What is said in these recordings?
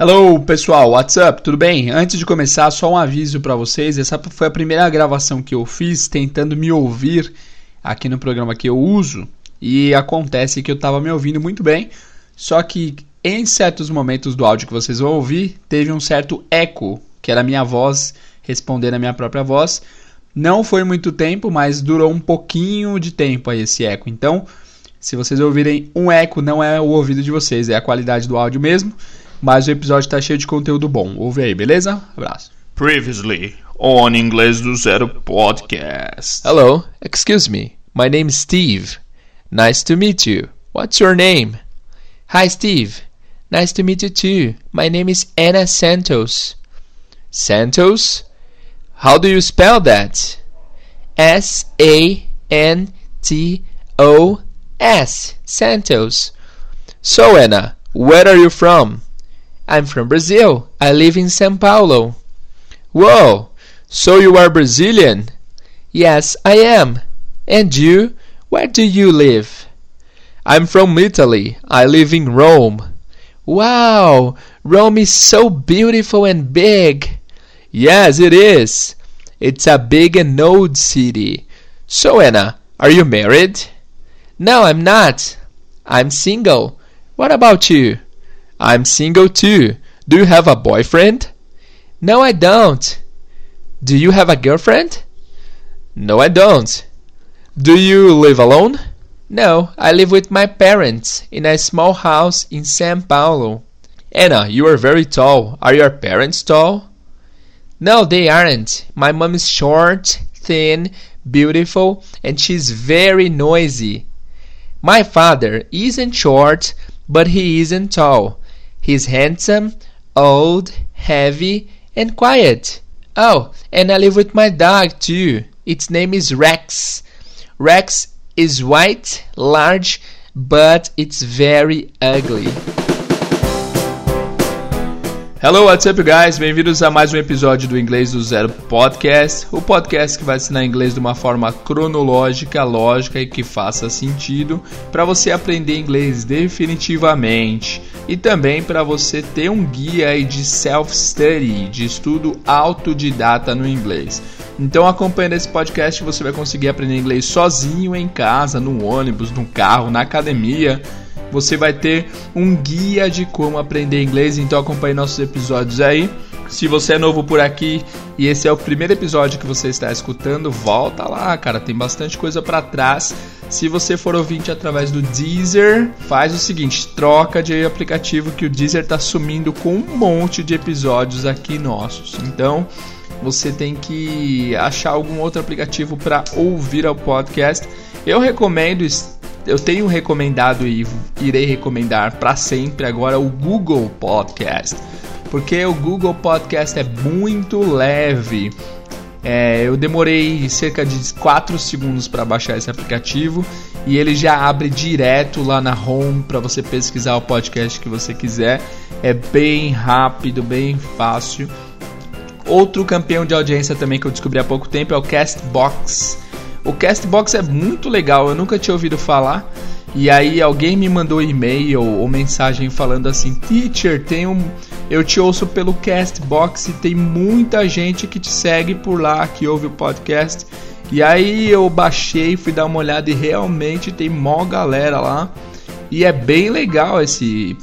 Hello pessoal, what's up? Tudo bem? Antes de começar, só um aviso para vocês. Essa foi a primeira gravação que eu fiz tentando me ouvir aqui no programa que eu uso e acontece que eu estava me ouvindo muito bem, só que em certos momentos do áudio que vocês vão ouvir teve um certo eco, que era a minha voz respondendo a minha própria voz. Não foi muito tempo, mas durou um pouquinho de tempo aí esse eco. Então, se vocês ouvirem um eco, não é o ouvido de vocês, é a qualidade do áudio mesmo. Mas o episódio tá cheio de conteúdo bom. Ouve aí, beleza? Abraço. Previously on Inglês do Zero podcast. Hello, excuse me. My name is Steve. Nice to meet you. What's your name? Hi, Steve. Nice to meet you too. My name is Anna Santos. Santos? How do you spell that? S A N T O S. Santos. So, Anna, where are you from? I'm from Brazil. I live in São Paulo. Whoa! So you are Brazilian? Yes, I am. And you? Where do you live? I'm from Italy. I live in Rome. Wow! Rome is so beautiful and big. Yes, it is. It's a big and old city. So, Anna, are you married? No, I'm not. I'm single. What about you? I'm single too. Do you have a boyfriend? No, I don't. Do you have a girlfriend? No, I don't. Do you live alone? No, I live with my parents in a small house in São Paulo. Anna, you are very tall. Are your parents tall? No, they aren't. My mom is short, thin, beautiful, and she's very noisy. My father isn't short, but he isn't tall. He's handsome, old, heavy, and quiet. Oh, and I live with my dog too. Its name is Rex. Rex is white, large, but it's very ugly. Hello, what's up, guys? Bem-vindos a mais um episódio do Inglês do Zero Podcast, o podcast que vai ensinar inglês de uma forma cronológica, lógica e que faça sentido para você aprender inglês definitivamente e também para você ter um guia aí de self-study, de estudo autodidata no inglês. Então, acompanhando esse podcast, você vai conseguir aprender inglês sozinho em casa, no ônibus, no carro, na academia você vai ter um guia de como aprender inglês, então acompanhe nossos episódios aí. Se você é novo por aqui e esse é o primeiro episódio que você está escutando, volta lá, cara, tem bastante coisa para trás. Se você for ouvinte através do Deezer, faz o seguinte, troca de aplicativo que o Deezer tá sumindo com um monte de episódios aqui nossos. Então, você tem que achar algum outro aplicativo para ouvir o podcast. Eu recomendo eu tenho recomendado e irei recomendar para sempre agora o Google Podcast, porque o Google Podcast é muito leve. É, eu demorei cerca de 4 segundos para baixar esse aplicativo e ele já abre direto lá na home para você pesquisar o podcast que você quiser. É bem rápido, bem fácil. Outro campeão de audiência também que eu descobri há pouco tempo é o Castbox. O Castbox é muito legal, eu nunca tinha ouvido falar. E aí alguém me mandou e-mail ou mensagem falando assim: "Teacher, tem um eu te ouço pelo Castbox e tem muita gente que te segue por lá, que ouve o podcast". E aí eu baixei, fui dar uma olhada e realmente tem mó galera lá. E é bem legal esse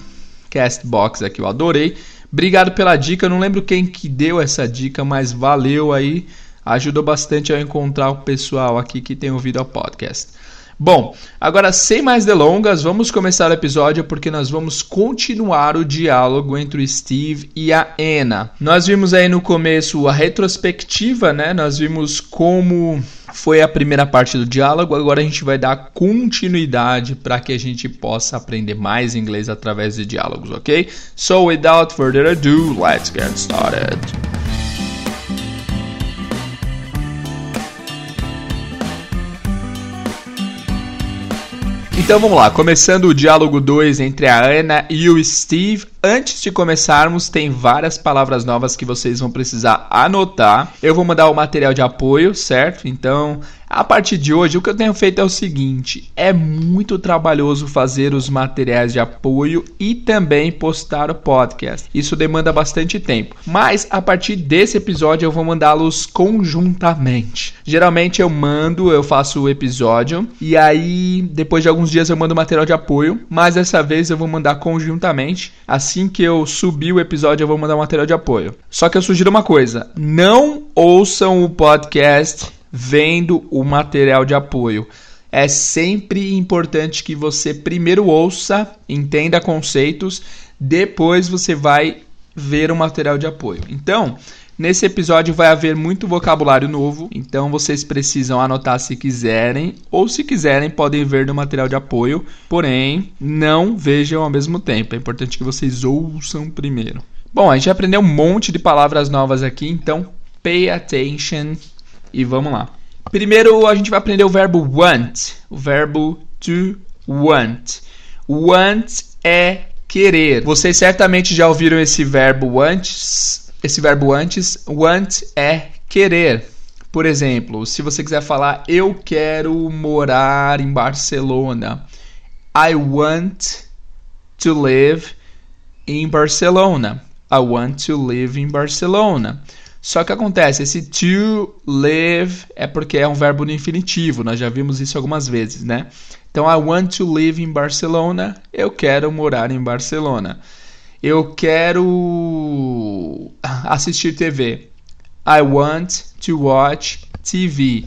Castbox aqui, eu adorei. Obrigado pela dica, eu não lembro quem que deu essa dica, mas valeu aí ajudou bastante a encontrar o pessoal aqui que tem ouvido ao podcast. Bom, agora sem mais delongas, vamos começar o episódio porque nós vamos continuar o diálogo entre o Steve e a Anna. Nós vimos aí no começo a retrospectiva, né? Nós vimos como foi a primeira parte do diálogo, agora a gente vai dar continuidade para que a gente possa aprender mais inglês através de diálogos, ok? So, without further ado, let's get started. Então vamos lá, começando o diálogo 2 entre a Ana e o Steve. Antes de começarmos, tem várias palavras novas que vocês vão precisar anotar. Eu vou mandar o material de apoio, certo? Então A partir de hoje, o que eu tenho feito é o seguinte: é muito trabalhoso fazer os materiais de apoio e também postar o podcast. Isso demanda bastante tempo. Mas a partir desse episódio eu vou mandá-los conjuntamente. Geralmente eu mando, eu faço o episódio e aí depois de alguns dias eu mando o material de apoio, mas dessa vez eu vou mandar conjuntamente. Assim que eu subir o episódio eu vou mandar o material de apoio. Só que eu sugiro uma coisa: não ouçam o podcast vendo o material de apoio. É sempre importante que você primeiro ouça, entenda conceitos, depois você vai ver o material de apoio. Então, nesse episódio vai haver muito vocabulário novo, então vocês precisam anotar se quiserem, ou se quiserem podem ver no material de apoio, porém não vejam ao mesmo tempo. É importante que vocês ouçam primeiro. Bom, a gente aprendeu um monte de palavras novas aqui, então pay attention e vamos lá. Primeiro a gente vai aprender o verbo want, o verbo to want. Want é querer. Vocês certamente já ouviram esse verbo antes. Esse verbo antes, want é querer. Por exemplo, se você quiser falar eu quero morar em Barcelona. I want to live in Barcelona. I want to live in Barcelona. Só que acontece, esse to live é porque é um verbo no infinitivo, nós já vimos isso algumas vezes, né? Então, I want to live in Barcelona, eu quero morar em Barcelona. Eu quero assistir TV. I want to watch TV.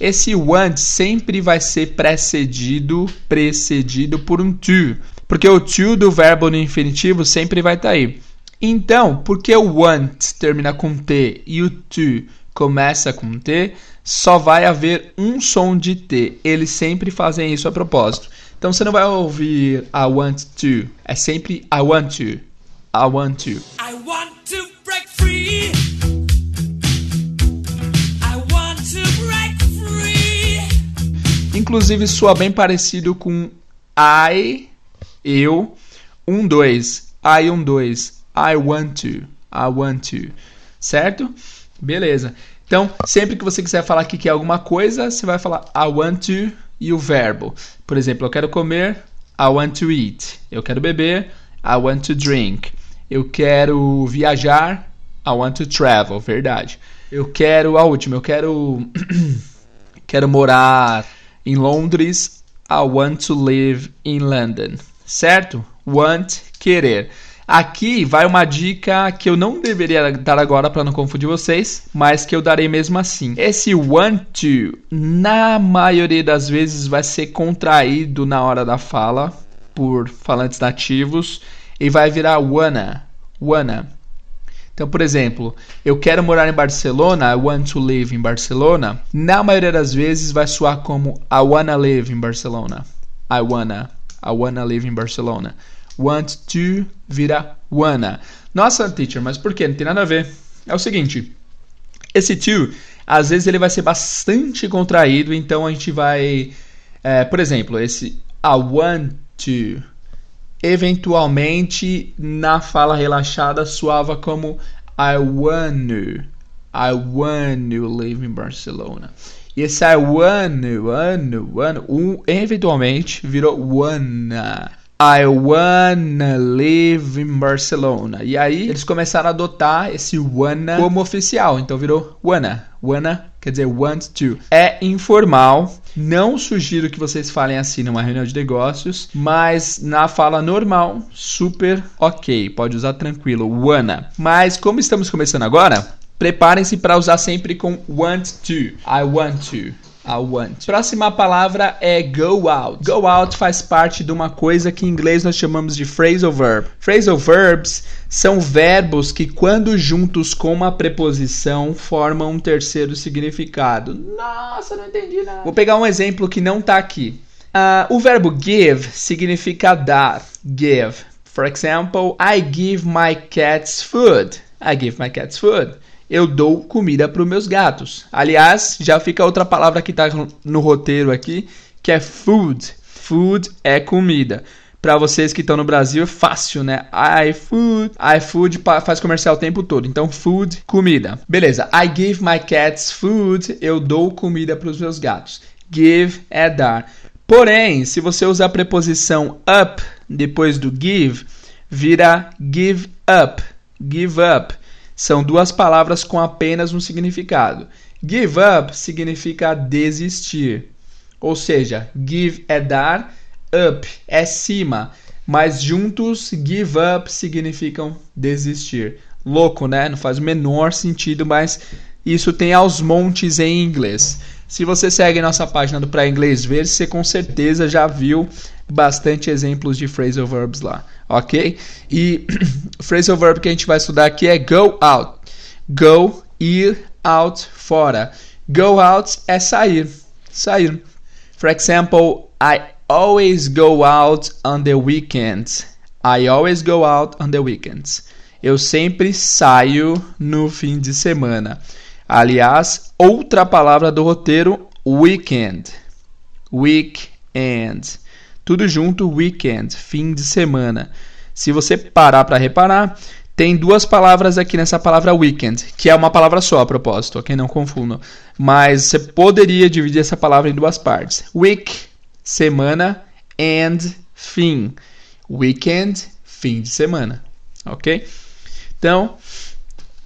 Esse want sempre vai ser precedido, precedido por um to, porque o to do verbo no infinitivo sempre vai estar tá aí. Então, porque o want termina com T e o to começa com T, só vai haver um som de T. Eles sempre fazem isso a propósito. Então você não vai ouvir I want to, é sempre I want to. I want to. I want to break free. I want to break free. Inclusive soa bem parecido com I, eu, um, dois. I, um, dois. I want to. I want to. Certo? Beleza. Então, sempre que você quiser falar que quer alguma coisa, você vai falar I want to e o verbo. Por exemplo, eu quero comer, I want to eat. Eu quero beber, I want to drink. Eu quero viajar, I want to travel. Verdade. Eu quero a última, eu quero quero morar em Londres, I want to live in London. Certo? Want, querer. Aqui vai uma dica que eu não deveria dar agora para não confundir vocês, mas que eu darei mesmo assim. Esse want to, na maioria das vezes, vai ser contraído na hora da fala por falantes nativos e vai virar wanna. Wanna. Então, por exemplo, eu quero morar em Barcelona, I want to live in Barcelona. Na maioria das vezes vai soar como I wanna live in Barcelona. I wanna, I wanna live in Barcelona want to vira wanna. Nossa, teacher, mas por quê? Não tem nada a ver. É o seguinte, esse to, às vezes ele vai ser bastante contraído, então a gente vai, é, por exemplo, esse I want to, eventualmente na fala relaxada soava como I want to, I want to live in Barcelona. E esse I want, want, want, um, eventualmente virou wanna. I wanna live in Barcelona. E aí eles começaram a adotar esse wanna como oficial. Então virou wanna. Wanna quer dizer want to. É informal. Não sugiro que vocês falem assim numa reunião de negócios, mas na fala normal, super ok. Pode usar tranquilo. Wanna. Mas como estamos começando agora, preparem-se para usar sempre com want to. I want to. I want. Próxima palavra é go out. Go out faz parte de uma coisa que em inglês nós chamamos de phrasal verb. Phrasal verbs são verbos que, quando juntos com uma preposição, formam um terceiro significado. Nossa, não entendi nada. Vou pegar um exemplo que não está aqui. Uh, o verbo give significa dar. Give. For example, I give my cats food. I give my cats food eu dou comida para os meus gatos. Aliás, já fica outra palavra que está no roteiro aqui, que é food. Food é comida. para vocês que estão no Brasil é fácil, né? iFood, iFood faz comercial o tempo todo. Então, food, comida. Beleza. I give my cats food. Eu dou comida para os meus gatos. Give é dar. Porém, se você usar a preposição up depois do give, vira give up. Give up. São duas palavras com apenas um significado. Give up significa desistir. Ou seja, give é dar, up é cima. Mas juntos, give up significam desistir. Louco, né? Não faz o menor sentido, mas isso tem aos montes em inglês. Se você segue nossa página do Pra Inglês Ver, você com certeza já viu bastante exemplos de phrasal verbs lá, ok? E o phrasal verb que a gente vai estudar aqui é go out. Go, ir out, fora. Go out é sair, sair. For example, I always go out on the weekends. I always go out on the weekends. Eu sempre saio no fim de semana. Aliás, outra palavra do roteiro, weekend. Weekend. Tudo junto, weekend, fim de semana. Se você parar para reparar, tem duas palavras aqui nessa palavra weekend, que é uma palavra só a propósito, ok? Não confundam. Mas você poderia dividir essa palavra em duas partes. Week, semana, and, fim. Weekend, fim de semana, ok? Então,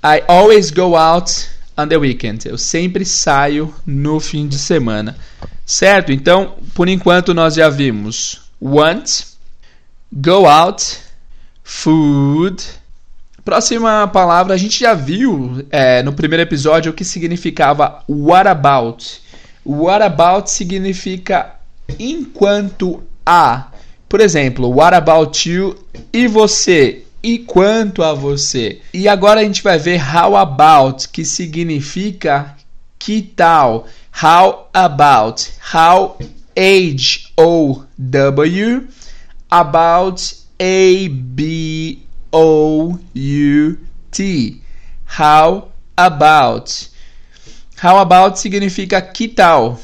I always go out on the weekend. Eu sempre saio no fim de semana. Certo? Então, por enquanto nós já vimos want, go out, food. Próxima palavra a gente já viu é, no primeiro episódio o que significava what about. What about significa enquanto a. Por exemplo, what about you e você? e quanto a você. E agora a gente vai ver how about, que significa que tal. How about, how H O W about A B O U T. How about. How about significa que tal.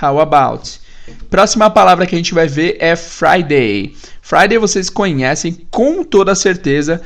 How about. Próxima palavra que a gente vai ver é Friday. Friday vocês conhecem com toda certeza.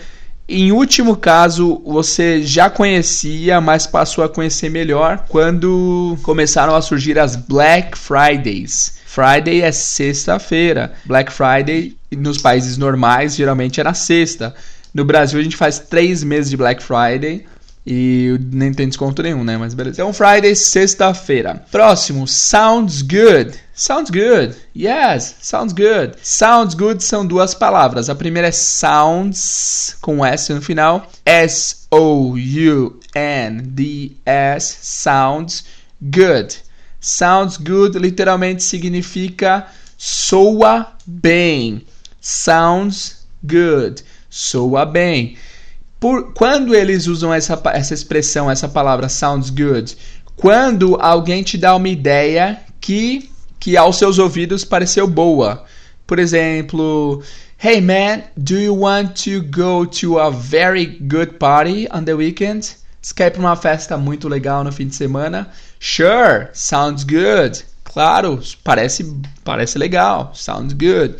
Em último caso, você já conhecia, mas passou a conhecer melhor quando começaram a surgir as Black Fridays. Friday é sexta-feira. Black Friday nos países normais geralmente é na sexta. No Brasil a gente faz três meses de Black Friday e nem tem desconto nenhum, né? Mas beleza. Então, Friday, sexta-feira. Próximo, sounds good. Sounds good. Yes, sounds good. Sounds good são duas palavras. A primeira é sounds, com S no final. S-O-U-N-D-S. Sounds good. Sounds good literalmente significa soa bem. Sounds good. Soa bem. Por, quando eles usam essa, essa expressão, essa palavra sounds good? Quando alguém te dá uma ideia que, que aos seus ouvidos pareceu boa. Por exemplo, Hey man, do you want to go to a very good party on the weekend? Você quer ir para uma festa muito legal no fim de semana? Sure, sounds good. Claro, parece, parece legal, sounds good.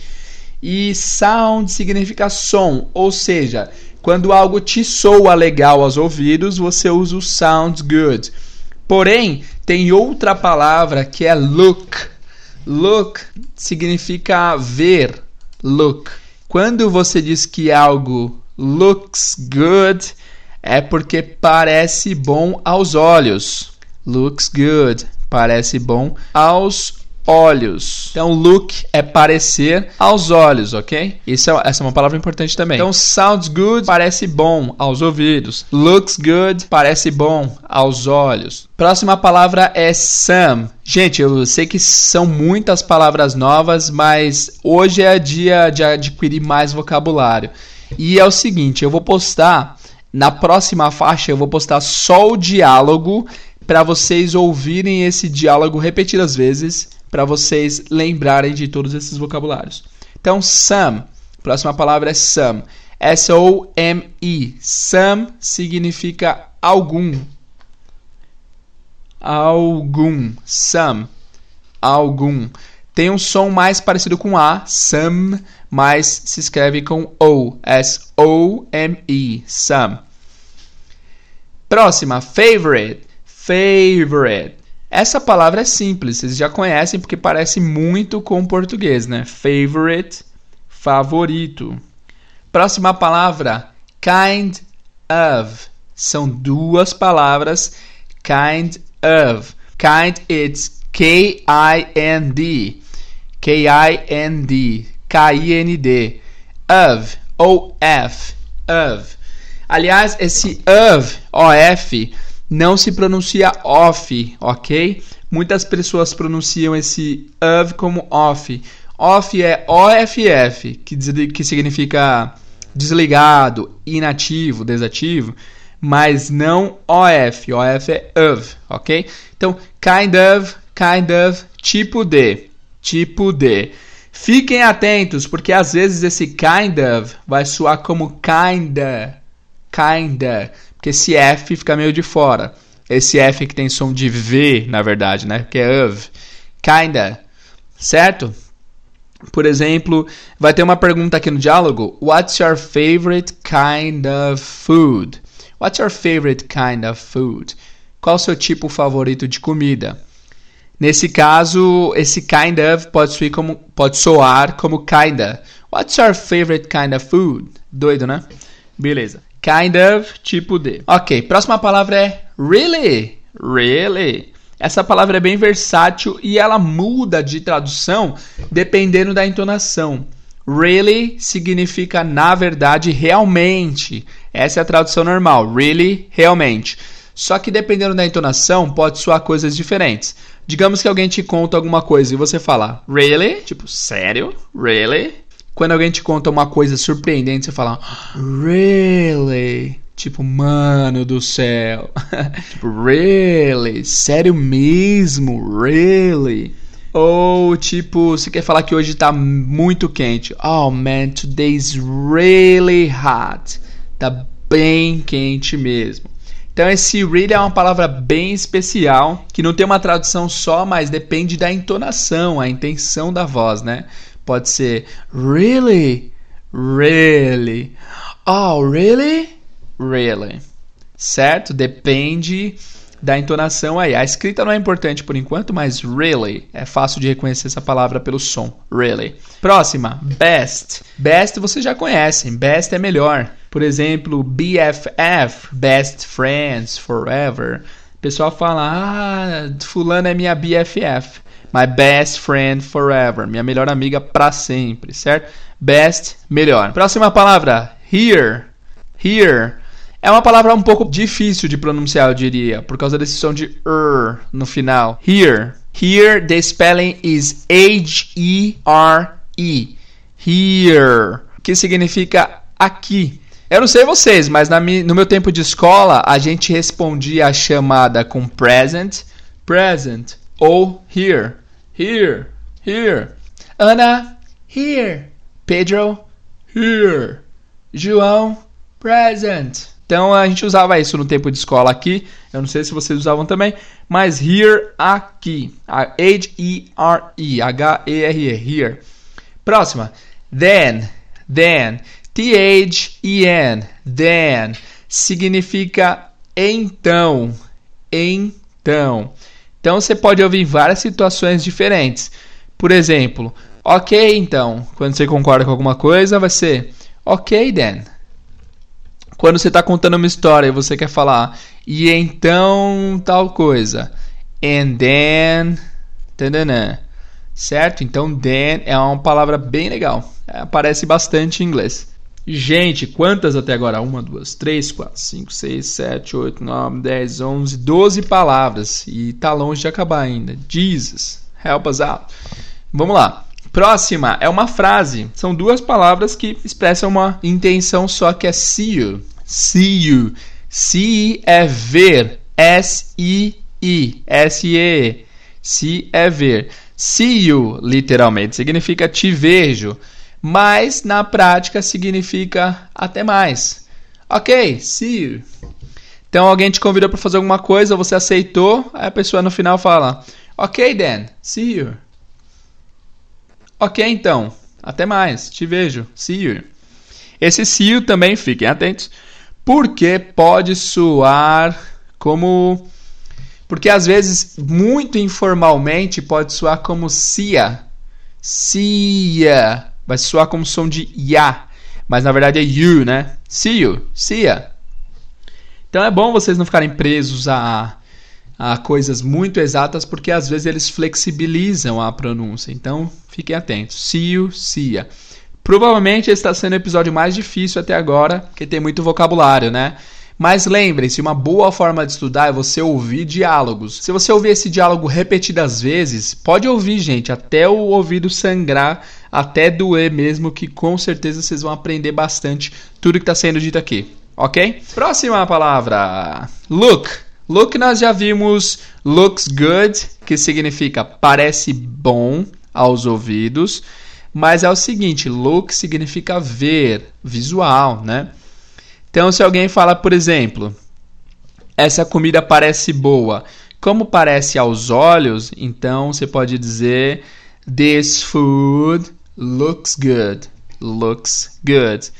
E sound significa som, ou seja, quando algo te soa legal aos ouvidos, você usa o sounds good. Porém, tem outra palavra que é look. Look significa ver. Look. Quando você diz que algo looks good, é porque parece bom aos olhos. Looks good. Parece bom aos olhos. Então, look é parecer aos olhos, ok? Isso é, essa é uma palavra importante também. Então, sounds good parece bom aos ouvidos. Looks good parece bom aos olhos. Próxima palavra é some. Gente, eu sei que são muitas palavras novas, mas hoje é dia de adquirir mais vocabulário. E é o seguinte, eu vou postar na próxima faixa, eu vou postar só o diálogo para vocês ouvirem esse diálogo repetidas vezes para vocês lembrarem de todos esses vocabulários. Então, some. Próxima palavra é some. S-O-M-E. Some significa algum. Algum. Some. Algum. Tem um som mais parecido com A, some, mas se escreve com O, S-O-M-E, some. Próxima, favorite, favorite. Essa palavra é simples, vocês já conhecem porque parece muito com o português, né? Favorite, favorito. Próxima palavra, kind of. São duas palavras, kind of. Kind, it's K-I-N-D. K-I-N-D. K-I-N-D. Of, O-F. Of. Aliás, esse of, O-F, não se pronuncia off, ok? Muitas pessoas pronunciam esse of como off. Off é OFF, que, que significa desligado, inativo, desativo, mas não OF. OF é of, ok? Então, kind of, kind of, tipo de, tipo de. Fiquem atentos, porque às vezes esse kind of vai soar como kinda, kinda, porque esse F fica meio de fora. Esse F que tem som de V, na verdade, né? Que é of. Kinda. Certo? Por exemplo, vai ter uma pergunta aqui no diálogo. What's your favorite kind of food? What's your favorite kind of food? Qual o seu tipo favorito de comida? Nesse caso, esse kind of pode como, pode soar como kinda. What's your favorite kind of food? Doido, né? Beleza. Kind of, tipo de. Ok, próxima palavra é really. Really. Essa palavra é bem versátil e ela muda de tradução dependendo da entonação. Really significa na verdade, realmente. Essa é a tradução normal. Really, realmente. Só que dependendo da entonação, pode soar coisas diferentes. Digamos que alguém te conta alguma coisa e você fala really, tipo, sério? Really? Quando alguém te conta uma coisa surpreendente, você fala really? Tipo, mano do céu. tipo, really? Sério mesmo? Really? Ou tipo, você quer falar que hoje tá muito quente. Oh man, today's really hot. Tá bem quente mesmo. Então esse really é uma palavra bem especial, que não tem uma tradução só, mas depende da entonação, a intenção da voz, né? Pode ser really, really. Oh, really? Really. Certo? Depende da entonação aí. A escrita não é importante por enquanto, mas really é fácil de reconhecer essa palavra pelo som. Really. Próxima, best. Best você já conhece. Best é melhor. Por exemplo, BFF, best friends forever. O pessoal fala: "Ah, fulano é minha BFF". My best friend forever, minha melhor amiga para sempre, certo? Best, melhor. Próxima palavra, here. Here é uma palavra um pouco difícil de pronunciar, eu diria, por causa desse som de er no final. Here. Here, the spelling is H-E-R-E. Here. Que significa aqui. Eu não sei vocês, mas no meu tempo de escola, a gente respondia a chamada com present, present, ou here. Here, here. Ana, here. Pedro, here. João, present. Então a gente usava isso no tempo de escola aqui. Eu não sei se vocês usavam também, mas here aqui, H-E-R-E, H-E-R-E, here. Próxima, then, then, T-H-E-N, then, significa então, então. Então você pode ouvir várias situações diferentes. Por exemplo, ok então, quando você concorda com alguma coisa, vai ser ok then. Quando você está contando uma história e você quer falar, e então tal coisa. And then. Tanana, certo? Então, then é uma palavra bem legal. Aparece bastante em inglês. Gente, quantas até agora? Uma, duas, três, quatro, cinco, seis, sete, oito, nove, dez, onze, doze palavras. E tá longe de acabar ainda. Jesus, help us out. Vamos lá. Próxima é uma frase. São duas palavras que expressam uma intenção só que é see you. See you. See é ver. S-I-I. S-E. See é ver. See you, literalmente, significa te vejo. Mas na prática significa até mais. Ok, see you. Então alguém te convidou para fazer alguma coisa, você aceitou, aí a pessoa no final fala: Ok, then, see you. Ok, então. Até mais. Te vejo. See you. Esse see you também, fiquem atentos, porque pode soar como. Porque às vezes, muito informalmente, pode soar como cia. Cia. Vai soar como som de ya. Mas na verdade é you, né? See you. Cia. Então é bom vocês não ficarem presos a, a coisas muito exatas, porque às vezes eles flexibilizam a pronúncia. Então fiquem atentos. See you, cia. Provavelmente esse está sendo o episódio mais difícil até agora, porque tem muito vocabulário, né? Mas lembrem-se, uma boa forma de estudar é você ouvir diálogos. Se você ouvir esse diálogo repetidas vezes, pode ouvir, gente, até o ouvido sangrar, até doer mesmo, que com certeza vocês vão aprender bastante tudo que está sendo dito aqui, ok? Próxima palavra: look. Look nós já vimos looks good, que significa parece bom aos ouvidos. Mas é o seguinte, look significa ver, visual, né? Então, se alguém fala, por exemplo, essa comida parece boa, como parece aos olhos, então você pode dizer this food looks good. Looks good.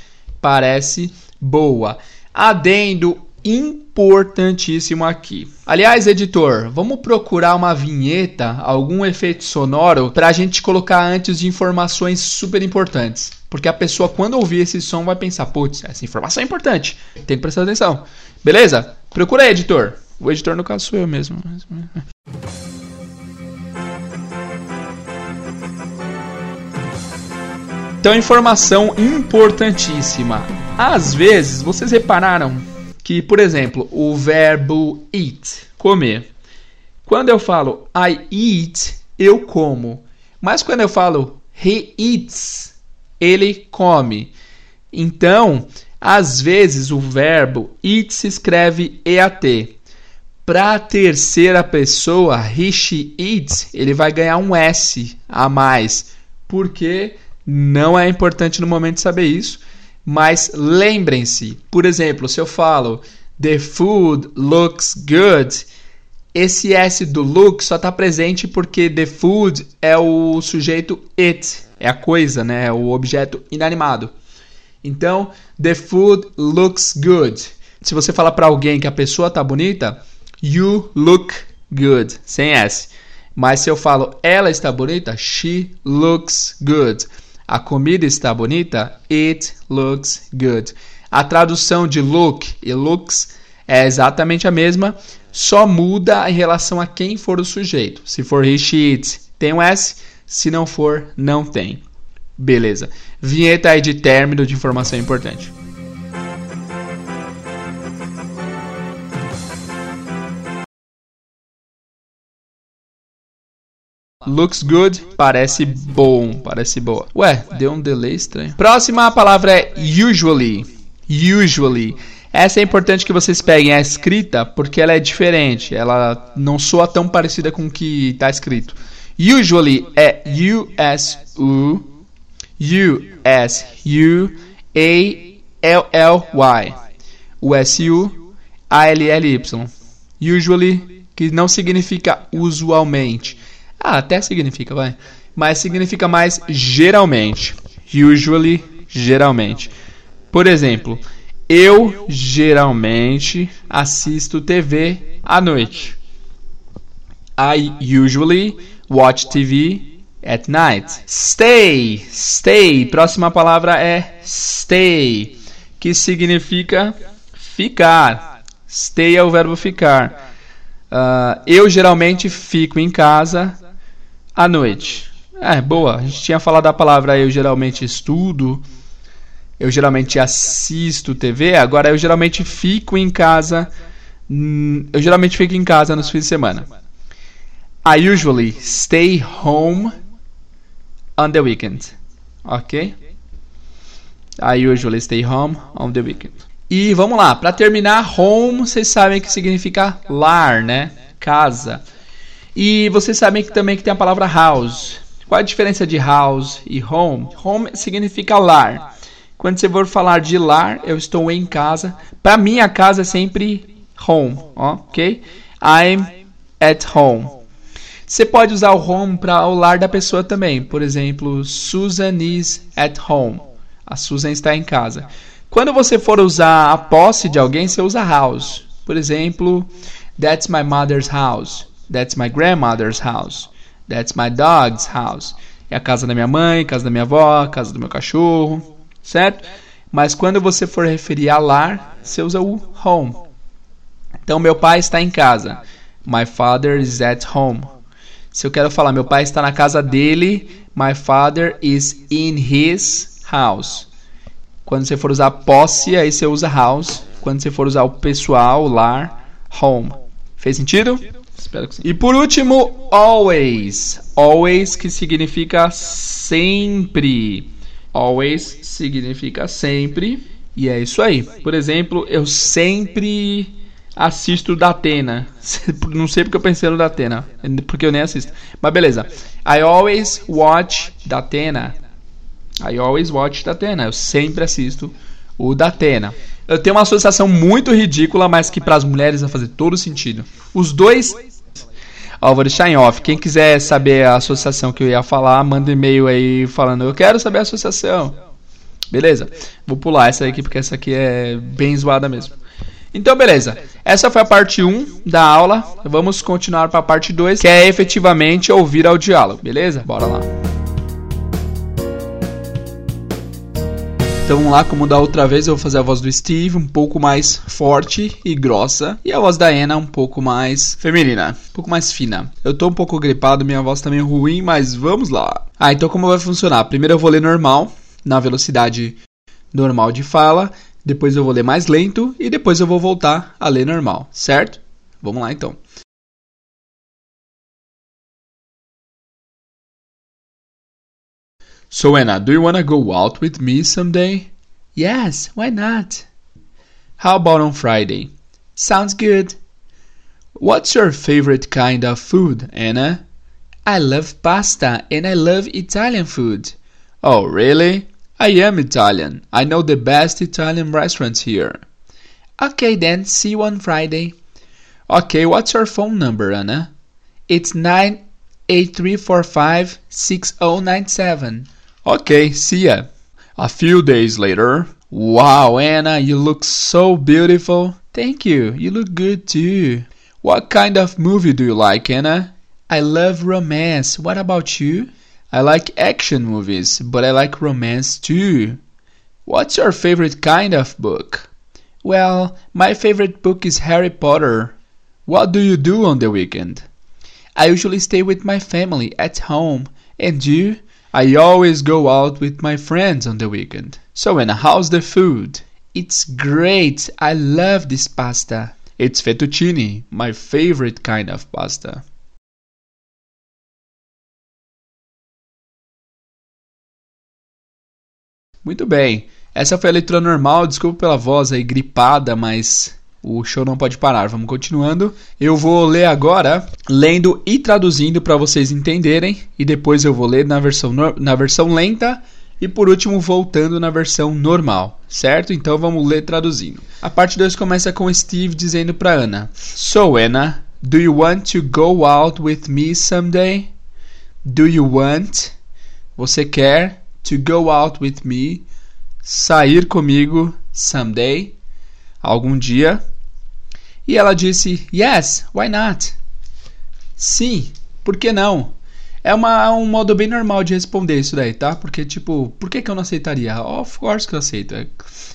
Parece boa. Adendo importantíssimo aqui. Aliás, editor, vamos procurar uma vinheta, algum efeito sonoro para a gente colocar antes de informações super importantes. Porque a pessoa, quando ouvir esse som, vai pensar: putz, essa informação é importante, tem que prestar atenção. Beleza? Procura aí, editor. O editor, no caso, sou eu mesmo. Então, informação importantíssima. Às vezes, vocês repararam que, por exemplo, o verbo eat, comer. Quando eu falo I eat, eu como. Mas quando eu falo he eats, ele come. Então, às vezes o verbo eat se escreve EAT. Para a terceira pessoa, he, she, eats, ele vai ganhar um S a mais. Porque não é importante no momento saber isso mas lembrem-se, por exemplo, se eu falo The food looks good, esse S do look só está presente porque the food é o sujeito it, é a coisa, né? É o objeto inanimado. Então, the food looks good. Se você falar para alguém que a pessoa está bonita, you look good, sem S. Mas se eu falo ela está bonita, she looks good. A comida está bonita? It looks good. A tradução de look e looks é exatamente a mesma, só muda em relação a quem for o sujeito. Se for he, she, it, tem um S. Se não for, não tem. Beleza. Vinheta aí de término de informação importante. Looks good, parece bom, parece boa. Ué, deu um delay estranho. Próxima palavra é usually. Usually. Essa é importante que vocês peguem a escrita porque ela é diferente. Ela não soa tão parecida com o que está escrito. Usually é U-S-U, U-S-U-A-L-L-Y. U-S-U, A-L-L-Y. Usually, que não significa usualmente ah, até significa, vai. Mas significa mais geralmente. Usually, geralmente. Por exemplo, eu geralmente assisto TV à noite. I usually watch TV at night. Stay, stay. Próxima palavra é stay, que significa ficar. Stay é o verbo ficar. Uh, eu geralmente fico em casa à noite. É, boa. A gente tinha falado a palavra eu geralmente estudo, eu geralmente assisto TV, agora eu geralmente fico em casa. Hum, eu geralmente fico em casa nos fins de semana. I usually stay home on the weekend. Ok? I usually stay home on the weekend. E vamos lá, para terminar, home, vocês sabem que significa lar, né? Casa. E vocês sabem que também que tem a palavra house. Qual a diferença de house e home? Home significa lar. Quando você for falar de lar, eu estou em casa. Para mim, a casa é sempre home, ok? I'm at home. Você pode usar o home para o lar da pessoa também. Por exemplo, Susan is at home. A Susan está em casa. Quando você for usar a posse de alguém, você usa house. Por exemplo, That's my mother's house. That's my grandmother's house. That's my dog's house. É a casa da minha mãe, casa da minha avó, casa do meu cachorro, certo? Mas quando você for referir a lar, você usa o home. Então, meu pai está em casa. My father is at home. Se eu quero falar, meu pai está na casa dele, my father is in his house. Quando você for usar posse, aí você usa house. Quando você for usar o pessoal, lar, home. Fez sentido? Espero que sim. E por último, always. Always que significa sempre. Always significa sempre. E é isso aí. Por exemplo, eu sempre assisto da Atena. Não sei porque eu pensei no da Atena, porque eu nem assisto. Mas beleza. I always watch da Atena. I always watch da Atena. Eu sempre assisto o da Atena. Eu tenho uma associação muito ridícula, mas que para as mulheres vai fazer todo sentido. Os dois. Ó, vou deixar em off. Quem quiser saber a associação que eu ia falar, manda e-mail aí falando: Eu quero saber a associação. Beleza? Vou pular essa aqui porque essa aqui é bem zoada mesmo. Então, beleza. Essa foi a parte 1 da aula. Vamos continuar para a parte 2, que é efetivamente ouvir ao diálogo. Beleza? Bora lá. Então lá, como da outra vez, eu vou fazer a voz do Steve um pouco mais forte e grossa. E a voz da Anna um pouco mais feminina, um pouco mais fina. Eu tô um pouco gripado, minha voz tá meio ruim, mas vamos lá. Ah, então como vai funcionar? Primeiro eu vou ler normal, na velocidade normal de fala. Depois eu vou ler mais lento e depois eu vou voltar a ler normal, certo? Vamos lá então. So Anna, do you wanna go out with me someday? Yes, why not? How about on Friday? Sounds good. What's your favorite kind of food, Anna? I love pasta and I love Italian food. Oh, really? I am Italian. I know the best Italian restaurants here. Okay then, see you on Friday. Okay, what's your phone number, Anna? It's 983456097. Okay, see ya. A few days later. Wow, Anna, you look so beautiful. Thank you. You look good too. What kind of movie do you like, Anna? I love romance. What about you? I like action movies, but I like romance too. What's your favorite kind of book? Well, my favorite book is Harry Potter. What do you do on the weekend? I usually stay with my family at home. And you? I always go out with my friends on the weekend. So, Anna, how's the food? It's great. I love this pasta. It's fettuccine, my favorite kind of pasta. Muito bem. Essa foi a leitura normal. Desculpa pela voz aí gripada, mas o show não pode parar. Vamos continuando. Eu vou ler agora, lendo e traduzindo para vocês entenderem, e depois eu vou ler na versão, na versão lenta e por último voltando na versão normal, certo? Então vamos ler traduzindo. A parte 2 começa com Steve dizendo para Ana: So Anna, do you want to go out with me someday? Do you want? Você quer to go out with me? Sair comigo someday? Algum dia? E ela disse: Yes, why not? Sim, por que não? É uma, um modo bem normal de responder isso daí, tá? Porque, tipo, por que, que eu não aceitaria? Of course que eu aceito. É,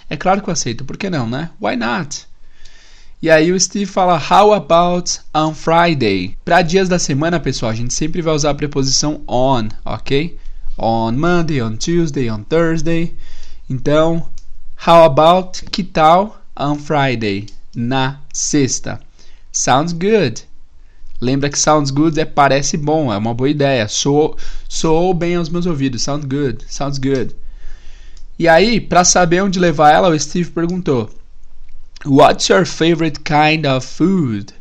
é claro que eu aceito. Por que não, né? Why not? E aí o Steve fala How about on Friday? Para dias da semana, pessoal, a gente sempre vai usar a preposição on, ok? On Monday, on Tuesday, on Thursday. Então, how about que tal on Friday? Na sexta. Sounds good. Lembra que sounds good é parece bom, é uma boa ideia. Soou, soou bem aos meus ouvidos. Sounds good, sounds good. E aí, para saber onde levar ela, o Steve perguntou: What's your favorite kind of food?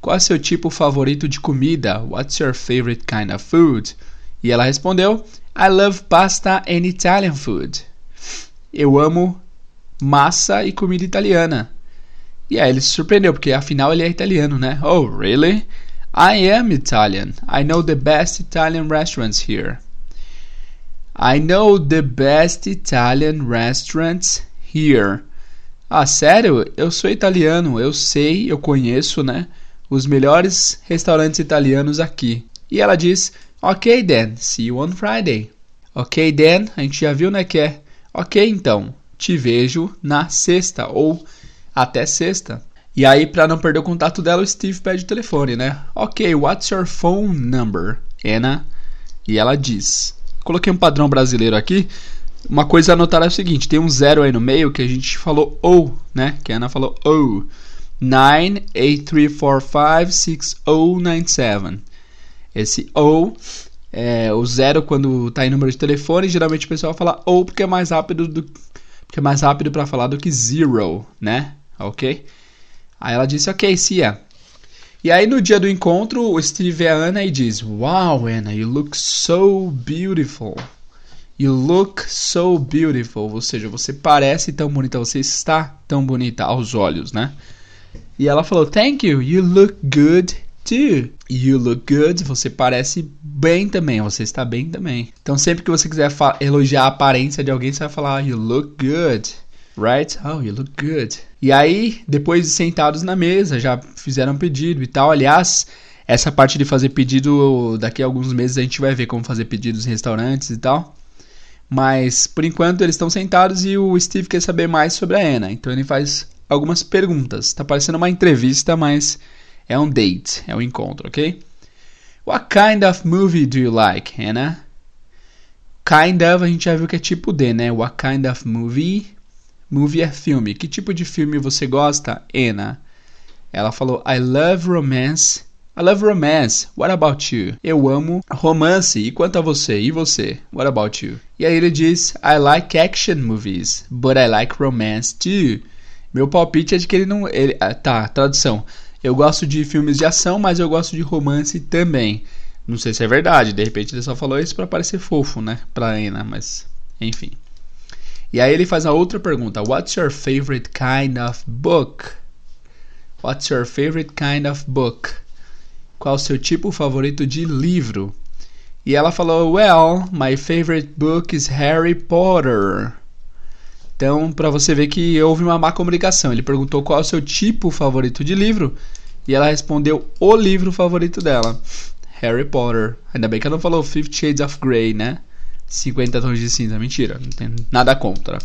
Qual é seu tipo favorito de comida? What's your favorite kind of food? E ela respondeu: I love pasta and Italian food. Eu amo massa e comida italiana. E aí ele se surpreendeu, porque afinal ele é italiano, né? Oh, really? I am Italian. I know the best Italian restaurants here. I know the best Italian restaurants here. Ah, sério? Eu sou italiano. Eu sei, eu conheço, né? Os melhores restaurantes italianos aqui. E ela diz: Ok, then. See you on Friday. Ok, then. A gente já viu, né? Que é Ok, então. Te vejo na sexta ou até sexta. E aí, para não perder o contato dela, o Steve pede o telefone, né? Ok, what's your phone number, Anna? E ela diz. Coloquei um padrão brasileiro aqui. Uma coisa a notar é o seguinte: tem um zero aí no meio que a gente falou ou, né? Que a Ana falou ou. 983456097. Esse ou é o zero quando tá em número de telefone, geralmente o pessoal fala ou porque é mais rápido do porque é mais rápido para falar do que zero, né? OK? Aí ela disse, ok, Cia. E aí no dia do encontro, o Steve vê a Ana e diz, Wow, Anna, you look so beautiful. You look so beautiful. Ou seja, você parece tão bonita, você está tão bonita aos olhos, né? E ela falou, Thank you, you look good too. You look good, você parece bem também, você está bem também. Então sempre que você quiser elogiar a aparência de alguém, você vai falar, You look good. Right? Oh, you look good. E aí, depois de sentados na mesa, já fizeram pedido e tal. Aliás, essa parte de fazer pedido, daqui a alguns meses a gente vai ver como fazer pedidos em restaurantes e tal. Mas, por enquanto, eles estão sentados e o Steve quer saber mais sobre a Anna. Então ele faz algumas perguntas. Tá parecendo uma entrevista, mas é um date, é um encontro, ok? What kind of movie do you like, Anna? Kind of, a gente já viu que é tipo de, né? What kind of movie Movie é filme. Que tipo de filme você gosta, Anna? Ela falou: I love romance. I love romance. What about you? Eu amo romance. E quanto a você? E você? What about you? E aí ele diz: I like action movies, but I like romance too. Meu palpite é de que ele não. Ele, ah, tá, tradução. Eu gosto de filmes de ação, mas eu gosto de romance também. Não sei se é verdade, de repente ele só falou isso para parecer fofo, né? Pra Ana, mas enfim. E aí ele faz a outra pergunta: What's your favorite kind of book? What's your favorite kind of book? Qual o seu tipo favorito de livro? E ela falou: Well, my favorite book is Harry Potter. Então, para você ver que houve uma má comunicação. Ele perguntou qual é o seu tipo favorito de livro e ela respondeu o livro favorito dela, Harry Potter. Ainda bem que ela não falou Fifty Shades of Grey, né? 50 tons de cinza. Mentira, não tem nada contra.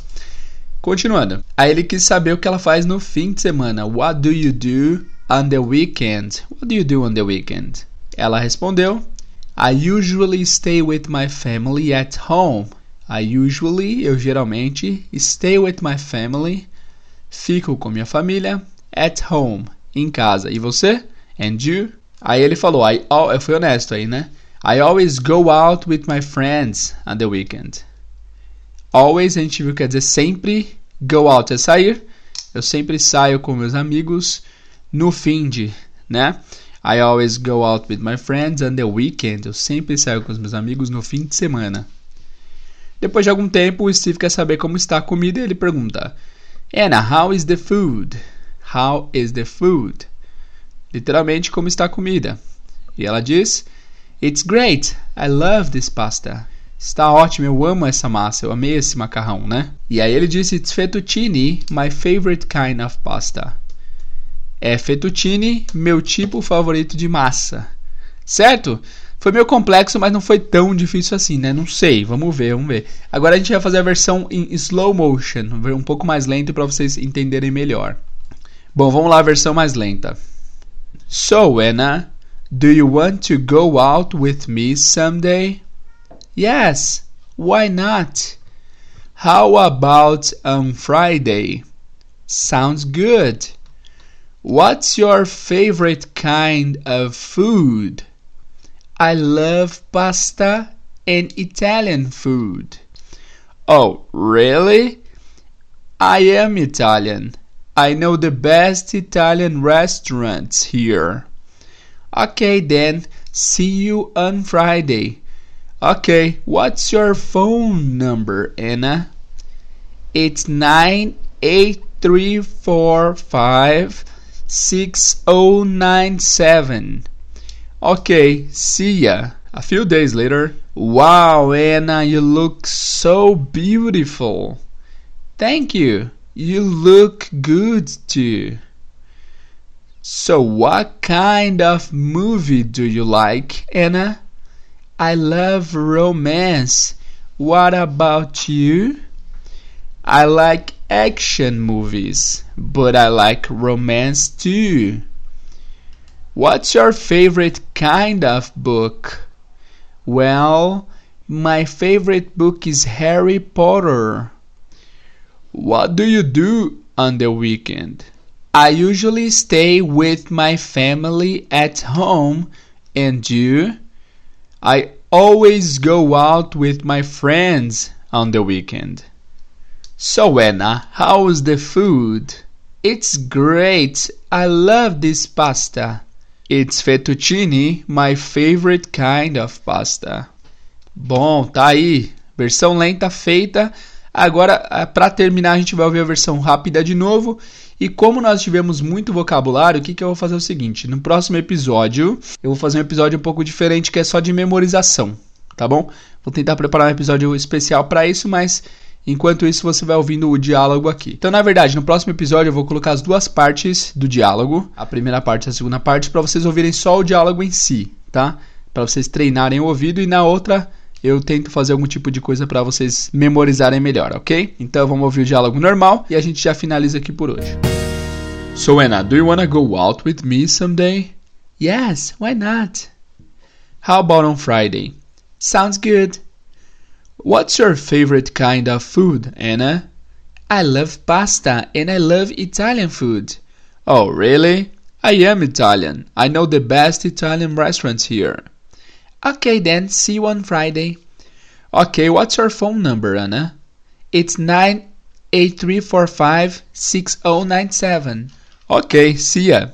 Continuando. Aí ele quis saber o que ela faz no fim de semana. What do you do on the weekend? What do you do on the weekend? Ela respondeu: I usually stay with my family at home. I usually, eu geralmente, stay with my family. Fico com minha família at home, em casa. E você? And you? Aí ele falou, I, eu fui honesto aí, né? I always go out with my friends on the weekend. Always a gente viu quer dizer sempre. Go out é sair. Eu sempre saio com meus amigos no fim de, né? I always go out with my friends on the weekend. Eu sempre saio com os meus amigos no fim de semana. Depois de algum tempo, o Steve quer saber como está a comida e ele pergunta: Anna, how is the food? How is the food? Literalmente, como está a comida? E ela diz: It's great. I love this pasta. Está ótimo, eu amo essa massa, eu amei esse macarrão, né? E aí ele disse: It's fettuccine, my favorite kind of pasta. É fettuccine, meu tipo favorito de massa. Certo? Foi meio complexo, mas não foi tão difícil assim, né? Não sei, vamos ver, vamos ver. Agora a gente vai fazer a versão em slow motion, um pouco mais lento para vocês entenderem melhor. Bom, vamos lá, a versão mais lenta. So, Anna, Do you want to go out with me someday? Yes, why not? How about on Friday? Sounds good. What's your favorite kind of food? I love pasta and Italian food. Oh, really? I am Italian. I know the best Italian restaurants here. Okay, then, see you on Friday. Okay, what's your phone number, Anna? It's 98345 6097. Okay, see ya. A few days later. Wow, Anna, you look so beautiful. Thank you. You look good too. So, what kind of movie do you like, Anna? I love romance. What about you? I like action movies, but I like romance too. What's your favorite kind of book? Well, my favorite book is Harry Potter. What do you do on the weekend? I usually stay with my family at home and you? I always go out with my friends on the weekend. So, Anna, how's the food? It's great. I love this pasta. It's fettuccine, my favorite kind of pasta. Bom, tá aí. Versão lenta feita. Agora, eh, para terminar, a gente vai ouvir a versão rápida de novo. E como nós tivemos muito vocabulário, o que, que eu vou fazer é o seguinte: no próximo episódio, eu vou fazer um episódio um pouco diferente que é só de memorização, tá bom? Vou tentar preparar um episódio especial para isso, mas Enquanto isso, você vai ouvindo o diálogo aqui. Então, na verdade, no próximo episódio eu vou colocar as duas partes do diálogo, a primeira parte e a segunda parte, para vocês ouvirem só o diálogo em si, tá? Para vocês treinarem o ouvido e na outra eu tento fazer algum tipo de coisa para vocês memorizarem melhor, ok? Então vamos ouvir o diálogo normal e a gente já finaliza aqui por hoje. So Anna, do you wanna go out with me someday? Yes, why not? How about on Friday? Sounds good. What's your favorite kind of food, Anna? I love pasta and I love Italian food. Oh, really? I am Italian. I know the best Italian restaurants here. Okay, then, see you on Friday. Okay, what's your phone number, Anna? It's 98345 6097. Okay, see ya.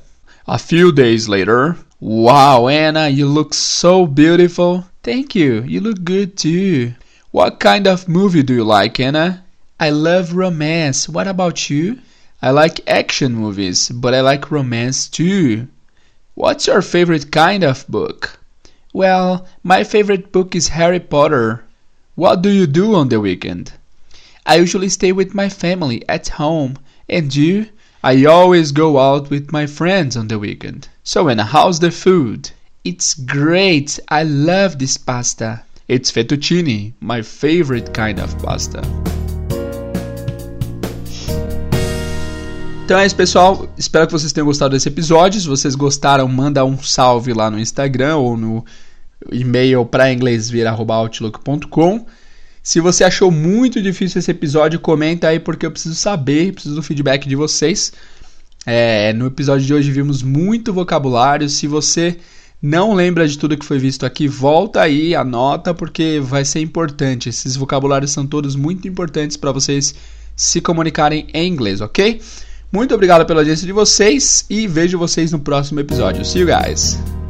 A few days later. Wow, Anna, you look so beautiful. Thank you. You look good too. What kind of movie do you like, Anna? I love romance. What about you? I like action movies, but I like romance too. What's your favorite kind of book? Well, my favorite book is Harry Potter. What do you do on the weekend? I usually stay with my family at home. And you? I always go out with my friends on the weekend. So, Anna, how's the food? It's great. I love this pasta. It's fettuccine, my favorite kind of pasta. Então é isso, pessoal. Espero que vocês tenham gostado desse episódio. Se vocês gostaram, manda um salve lá no Instagram ou no e-mail para inglesvir@outlook.com. Se você achou muito difícil esse episódio, comenta aí porque eu preciso saber, preciso do feedback de vocês. É, no episódio de hoje vimos muito vocabulário. Se você não lembra de tudo que foi visto aqui, volta aí, anota, porque vai ser importante. Esses vocabulários são todos muito importantes para vocês se comunicarem em inglês, ok? Muito obrigado pela audiência de vocês e vejo vocês no próximo episódio. See you guys!